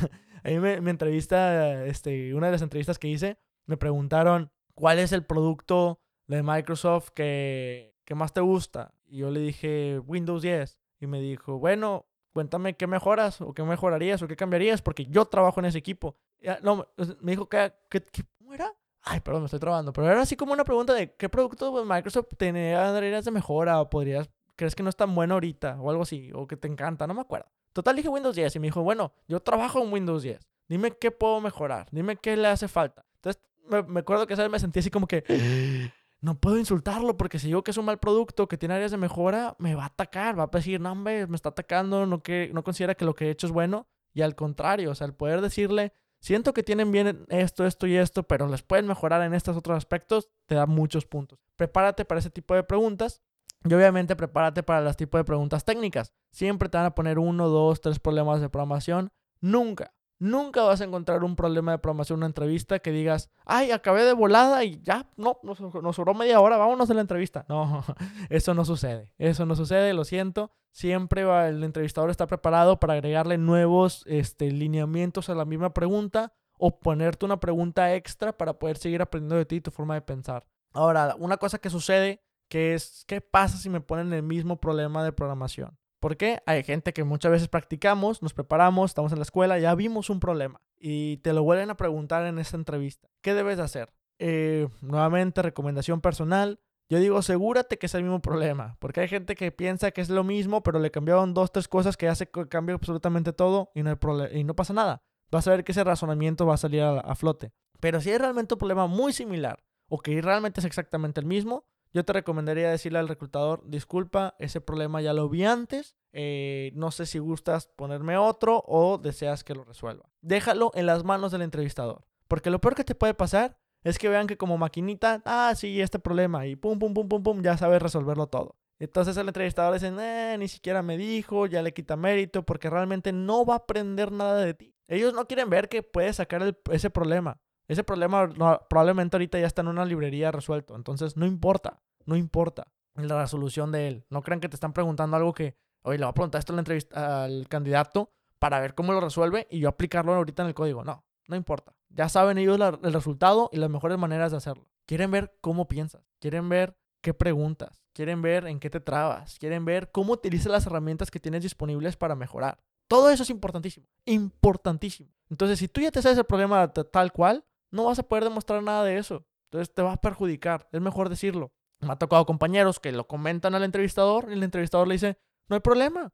a mí me, me entrevista, este, una de las entrevistas que hice, me preguntaron, ¿cuál es el producto de Microsoft que, más te gusta? Y yo le dije, Windows 10. Y me dijo, bueno, cuéntame qué mejoras o qué mejorarías o qué cambiarías porque yo trabajo en ese equipo. no, me dijo, ¿qué, cómo era? Ay, perdón, me estoy trabando. Pero era así como una pregunta de qué producto de Microsoft tendrías de mejora o podrías, crees que no es tan bueno ahorita o algo así, o que te encanta, no me acuerdo. Total dije Windows 10 y me dijo, bueno, yo trabajo en Windows 10. Dime qué puedo mejorar, dime qué le hace falta. Entonces me, acuerdo que esa vez me sentí así como que no puedo insultarlo porque si digo que es un mal producto, que tiene áreas de mejora, me va a atacar, va a decir, no, hombre, me está atacando, no, que, no considera que lo que he hecho es bueno. Y al contrario, o sea, el poder decirle, siento que tienen bien esto, esto y esto, pero les pueden mejorar en estos otros aspectos, te da muchos puntos. Prepárate para ese tipo de preguntas. Y obviamente prepárate para los tipos de preguntas técnicas. Siempre te van a poner uno, dos, tres problemas de programación. Nunca, Nunca vas a encontrar un problema de programación en una entrevista que digas, ay, acabé de volada y ya, no, nos, sobró media hora, vámonos a la entrevista. No, eso no sucede. Eso no sucede, lo siento. Siempre el entrevistador está preparado para agregarle nuevos este, lineamientos a la misma pregunta o ponerte una pregunta extra para poder seguir aprendiendo de ti y tu forma de pensar. Ahora, una cosa que sucede que es, ¿qué pasa si me ponen el mismo problema de programación? Porque hay gente que muchas veces practicamos, nos preparamos, estamos en la escuela, ya vimos un problema y te lo vuelven a preguntar en esa entrevista. ¿Qué debes hacer? Eh, nuevamente, recomendación personal. Yo digo, asegúrate que es el mismo problema, porque hay gente que piensa que es lo mismo, pero le cambiaron dos, tres cosas que hace que cambie absolutamente todo y no, pasa nada. Vas a ver que ese razonamiento va a salir a, flote. Pero si hay realmente un problema muy similar o que realmente es exactamente el mismo, yo te recomendaría decirle al reclutador, disculpa, ese problema ya lo vi antes, eh, no sé si gustas ponerme otro o deseas que lo resuelva. Déjalo en las manos del entrevistador, porque lo peor que te puede pasar es que vean que como maquinita, ah, sí, este problema, y pum, pum, pum, pum, pum, ya sabes resolverlo todo. Entonces el entrevistador dice, eh, ni siquiera me dijo, ya le quita mérito, porque realmente no va a aprender nada de ti. Ellos no quieren ver que puedes sacar ese problema. Ese problema probablemente ahorita ya está en una librería resuelto. Entonces, no importa, no importa la resolución de él. No crean que te están preguntando algo que, oye, le voy a preguntar esto al candidato para ver cómo lo resuelve y yo aplicarlo ahorita en el código. No, no importa. Ya saben ellos el resultado y las mejores maneras de hacerlo. Quieren ver cómo piensas. Quieren ver qué preguntas. Quieren ver en qué te trabas. Quieren ver cómo utilizas las herramientas que tienes disponibles para mejorar. Todo eso es importantísimo. Importantísimo. Entonces, si tú ya te sabes el problema tal cual, no vas a poder demostrar nada de eso. Entonces te va a perjudicar. Es mejor decirlo. Me ha tocado compañeros que lo comentan al entrevistador y el entrevistador le dice, no hay problema.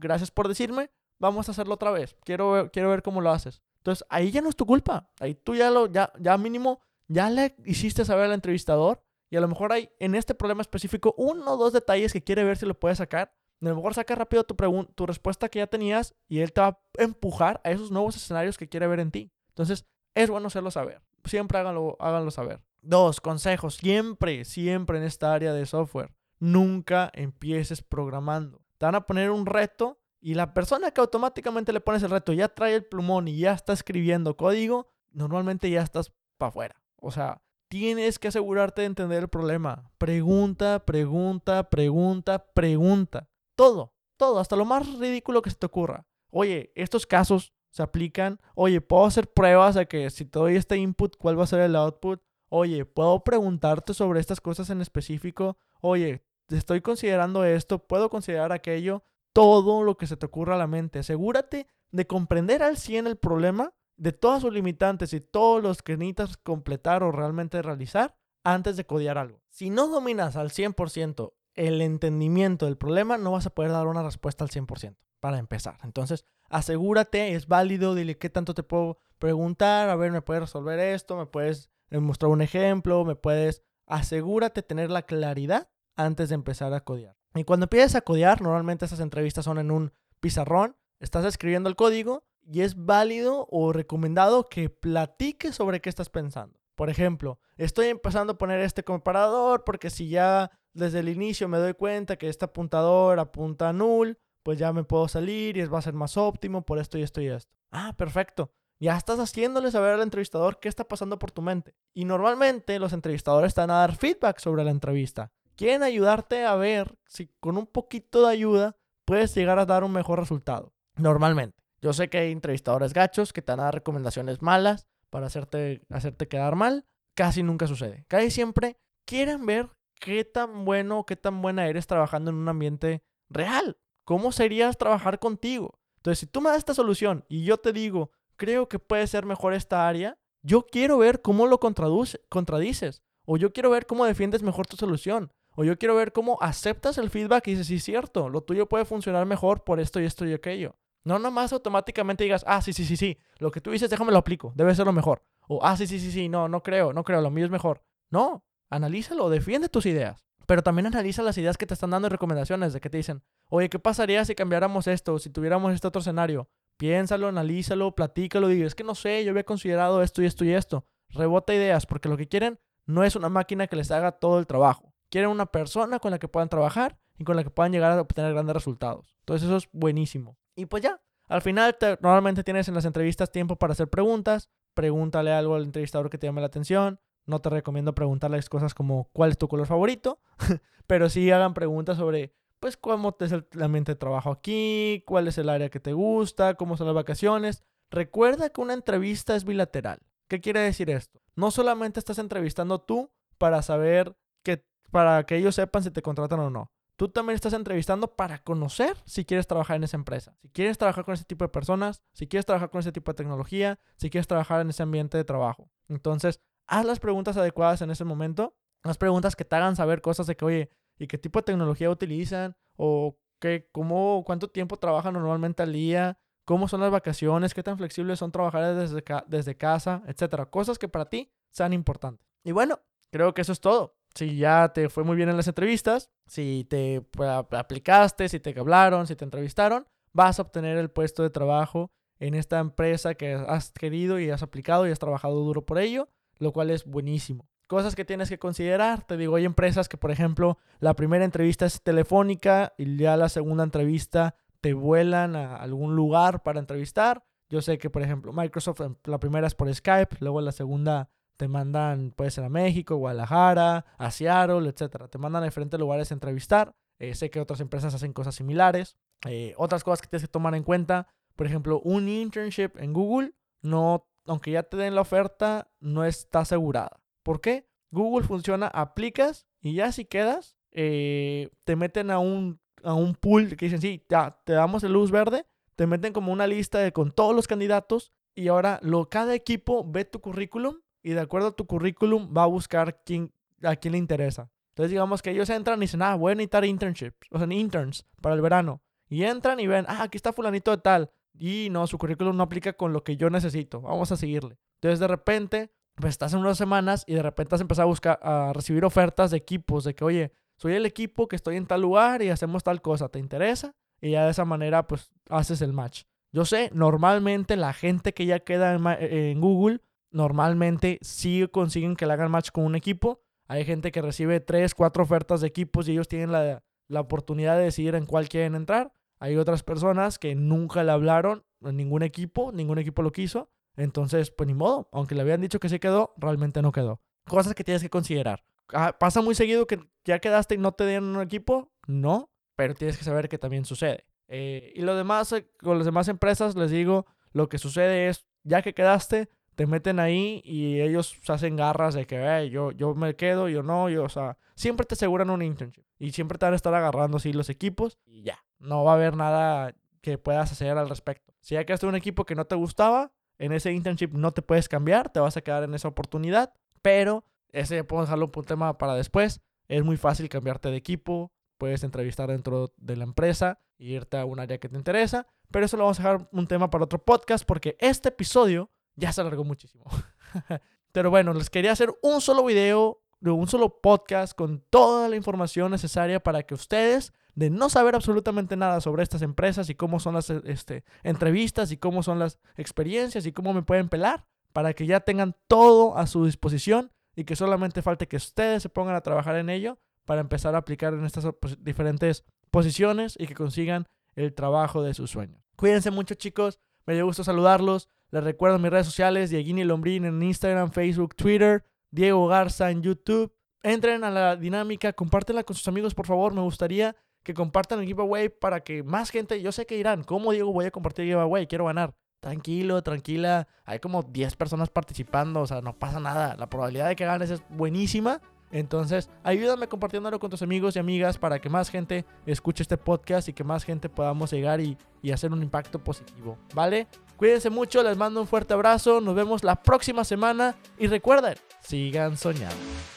gracias por decirme. Vamos a hacerlo otra vez. Quiero, quiero ver cómo lo haces. Entonces ahí ya no es tu culpa. Ahí tú ya lo, ya, ya mínimo, ya le hiciste saber al entrevistador y a lo mejor hay en este problema específico uno o dos detalles que quiere ver si lo puede sacar. A lo mejor saca rápido tu, tu respuesta que ya tenías y él te va a empujar a esos nuevos escenarios que quiere ver en ti. Entonces, es bueno hacerlo saber. Siempre háganlo, háganlo saber. Dos, consejos. Siempre, siempre en esta área de software. Nunca empieces programando. Te van a poner un reto y la persona que automáticamente le pones el reto ya trae el plumón y ya está escribiendo código, normalmente ya estás para afuera. O sea, tienes que asegurarte de entender el problema. Pregunta, pregunta, pregunta, pregunta. Todo, todo, hasta lo más ridículo que se te ocurra. Oye, estos casos se aplican. Oye, puedo hacer pruebas de que si te doy este input, ¿cuál va a ser el output? Oye, puedo preguntarte sobre estas cosas en específico. Oye, estoy considerando esto, puedo considerar aquello. Todo lo que se te ocurra a la mente. Asegúrate de comprender al 100 el problema, de todas sus limitantes y todos los que necesitas completar o realmente realizar antes de codear algo. Si no dominas al 100% el entendimiento del problema, no vas a poder dar una respuesta al 100% para empezar. Entonces, asegúrate, es válido, dile qué tanto te puedo preguntar, a ver, me puedes resolver esto, me puedes eh, mostrar un ejemplo, me puedes... Asegúrate tener la claridad antes de empezar a codear. Y cuando empieces a codear, normalmente esas entrevistas son en un pizarrón, estás escribiendo el código y es válido o recomendado que platiques sobre qué estás pensando. Por ejemplo, estoy empezando a poner este comparador porque si ya desde el inicio me doy cuenta que este apuntador apunta a null, pues ya me puedo salir y va a ser más óptimo por esto y esto y esto. Ah, perfecto. Ya estás haciéndole saber al entrevistador qué está pasando por tu mente. Y normalmente los entrevistadores te a dar feedback sobre la entrevista. Quieren ayudarte a ver si con un poquito de ayuda puedes llegar a dar un mejor resultado. Normalmente. Yo sé que hay entrevistadores gachos que te van a dar recomendaciones malas para hacerte, hacerte quedar mal. Casi nunca sucede. Casi siempre quieren ver qué tan bueno o qué tan buena eres trabajando en un ambiente real. ¿Cómo serías trabajar contigo? Entonces, si tú me das esta solución y yo te digo, creo que puede ser mejor esta área, yo quiero ver cómo lo contradices. O yo quiero ver cómo defiendes mejor tu solución. O yo quiero ver cómo aceptas el feedback y dices, sí, cierto, lo tuyo puede funcionar mejor por esto y esto y aquello. No nomás automáticamente digas, ah, sí, sí, sí, sí, lo que tú dices, déjame lo aplico, debe ser lo mejor. O, ah, sí, sí, sí, sí, no, no creo, no creo, lo mío es mejor. No, analízalo, defiende tus ideas. Pero también analiza las ideas que te están dando y recomendaciones de que te dicen, oye, ¿qué pasaría si cambiáramos esto, si tuviéramos este otro escenario? Piénsalo, analízalo, platícalo, digo, es que no sé, yo había considerado esto y esto y esto. Rebota ideas, porque lo que quieren no es una máquina que les haga todo el trabajo. Quieren una persona con la que puedan trabajar y con la que puedan llegar a obtener grandes resultados. Entonces eso es buenísimo. Y pues ya, al final normalmente tienes en las entrevistas tiempo para hacer preguntas. Pregúntale algo al entrevistador que te llame la atención. No te recomiendo preguntarles cosas como cuál es tu color favorito, pero sí hagan preguntas sobre, pues, cómo es el ambiente de trabajo aquí, cuál es el área que te gusta, cómo son las vacaciones. recuerda que una entrevista es bilateral. ¿Qué quiere decir esto? No solamente estás entrevistando tú para saber que, para que ellos sepan si te contratan o no. Tú también estás entrevistando para conocer si quieres trabajar en esa empresa. Si quieres trabajar con ese tipo de personas, si quieres trabajar con ese tipo de tecnología, si quieres trabajar en ese ambiente de trabajo. Entonces, haz las preguntas adecuadas en ese momento. Haz preguntas que te hagan saber cosas de que, oye, ¿y qué tipo de tecnología utilizan? O qué, cómo, cuánto tiempo trabajan normalmente al día, cómo son las vacaciones, qué tan flexibles son trabajar desde, desde casa, etcétera. Cosas que para ti sean importantes. Y bueno, creo que eso es todo si ya te fue muy bien en las entrevistas, si te aplicaste, si te hablaron, si te entrevistaron, vas a obtener el puesto de trabajo en esta empresa que has querido y has aplicado y has trabajado duro por ello, lo cual es buenísimo. Cosas que tienes que considerar, te digo, hay empresas que por ejemplo la primera entrevista es telefónica y ya la segunda entrevista te vuelan a algún lugar para entrevistar. Yo sé que por ejemplo Microsoft la primera es por Skype, luego la segunda te mandan, puede ser a México, Guadalajara, a Seattle, etc. Te mandan a diferentes lugares a entrevistar. Eh, sé que otras empresas hacen cosas similares. Eh, otras cosas que tienes que tomar en cuenta, por ejemplo, un internship en Google, no, aunque ya te den la oferta, no está asegurada. ¿Por qué? Google funciona, aplicas y ya si quedas, eh, te meten a un, a un pool que dicen, sí, ya, te damos el luz verde, te meten como una lista de, con todos los candidatos y ahora lo, cada equipo ve tu currículum y de acuerdo a tu currículum va a buscar quién, a quién le interesa. Entonces digamos que ellos entran y dicen, ah, voy a necesitar internships, o sea, interns para el verano. Y entran y ven, ah, aquí está fulanito de tal. Y no, su currículum no aplica con lo que yo necesito. Vamos a seguirle. Entonces de repente, pues estás en unas semanas y de repente has empezado a buscar, a recibir ofertas de equipos, de que, oye, soy el equipo que estoy en tal lugar y hacemos tal cosa, ¿te interesa? Y ya de esa manera, pues haces el match. Yo sé, normalmente la gente que ya queda en, en Google normalmente sí consiguen que le hagan match con un equipo. Hay gente que recibe tres, cuatro ofertas de equipos y ellos tienen la, oportunidad de decidir en cuál quieren entrar. Hay otras personas que nunca le hablaron ningún equipo, ningún equipo lo quiso. Entonces, pues ni modo, aunque le habían dicho que se quedó, realmente no quedó. Cosas que tienes que considerar. Ah, ¿Pasa muy seguido que ya quedaste y no te den un equipo? No, pero tienes que saber que también sucede. Eh, y lo demás, eh, con las demás empresas, les digo, lo que sucede es, ya que quedaste, te meten ahí y ellos se hacen garras de que yo, yo me quedo, yo no, yo, o sea, siempre te aseguran un internship y siempre te van a estar agarrando así los equipos y ya, no va a haber nada que puedas hacer al respecto. Si ya quedaste un equipo que no te gustaba, en ese internship no te puedes cambiar, te vas a quedar en esa oportunidad, pero ese podemos dejarlo un tema para después. Es muy fácil cambiarte de equipo, puedes entrevistar dentro de la empresa e irte a un área que te interesa, pero eso lo vamos a dejar un tema para otro podcast porque este episodio ya se alargó muchísimo. Pero bueno, les quería hacer un solo video, un solo podcast con toda la información necesaria para que ustedes, de no saber absolutamente nada sobre estas empresas y cómo son las este, entrevistas y cómo son las experiencias y cómo me pueden pelar, para que ya tengan todo a su disposición y que solamente falte que ustedes se pongan a trabajar en ello para empezar a aplicar en estas diferentes posiciones y que consigan el trabajo de sus sueños. Cuídense mucho chicos, me dio gusto saludarlos. Les recuerdo mis redes sociales, Dieguini Lombrín en Instagram, Facebook, Twitter, Diego Garza en YouTube. Entren a la dinámica, compártenla con sus amigos, por favor. Me gustaría que compartan el giveaway para que más gente, yo sé que irán, ¿cómo Diego voy a compartir el giveaway? Quiero ganar. Tranquilo, tranquila. Hay como 10 personas participando, o sea, no pasa nada. La probabilidad de que ganes es buenísima. Entonces, ayúdame compartiéndolo con tus amigos y amigas para que más gente escuche este podcast y que más gente podamos llegar y, y hacer un impacto positivo, ¿vale? Cuídense mucho, les mando un fuerte abrazo, nos vemos la próxima semana y recuerden, sigan soñando.